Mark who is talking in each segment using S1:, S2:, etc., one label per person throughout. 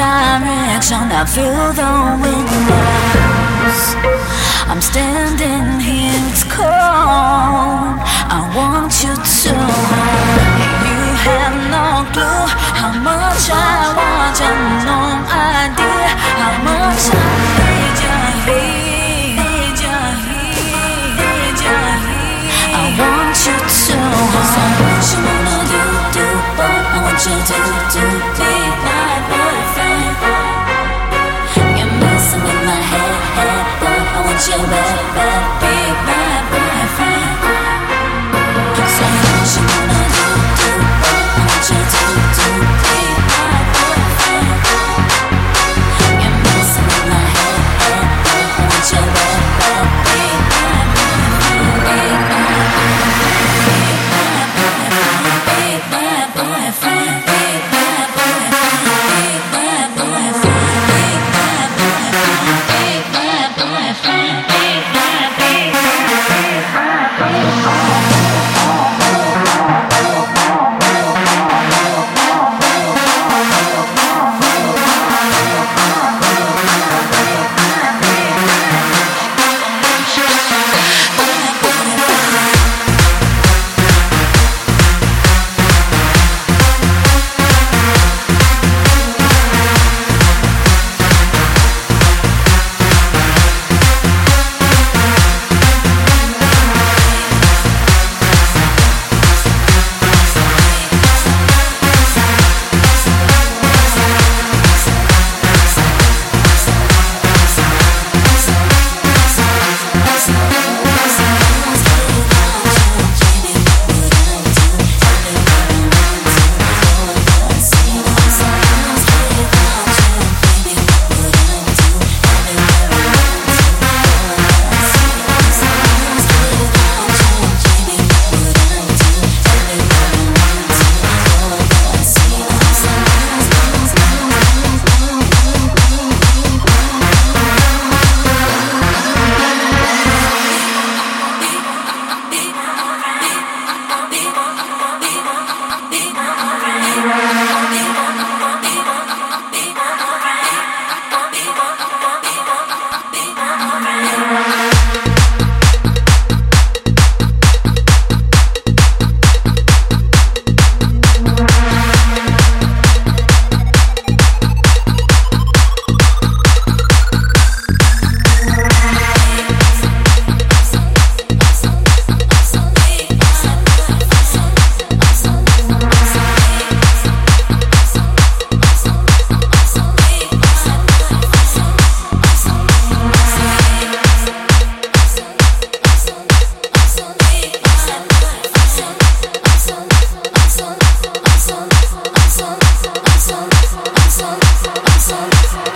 S1: direction. I feel the wind rise. I'm standing here, it's cold. I want you to. You have never be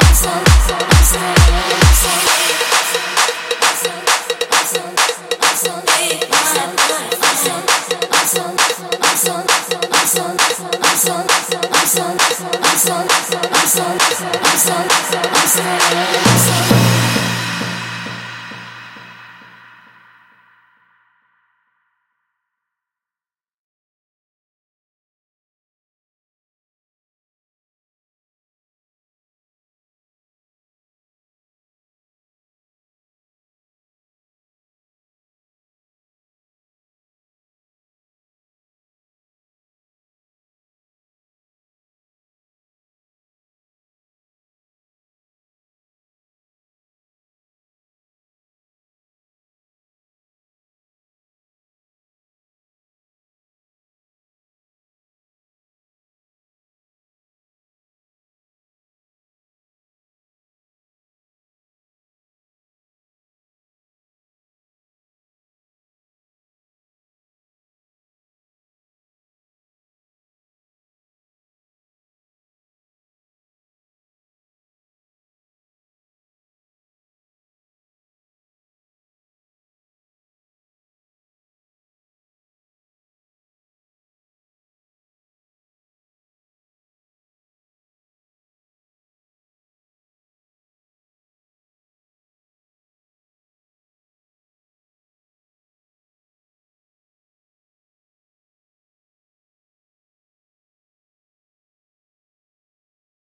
S1: I'm sorry.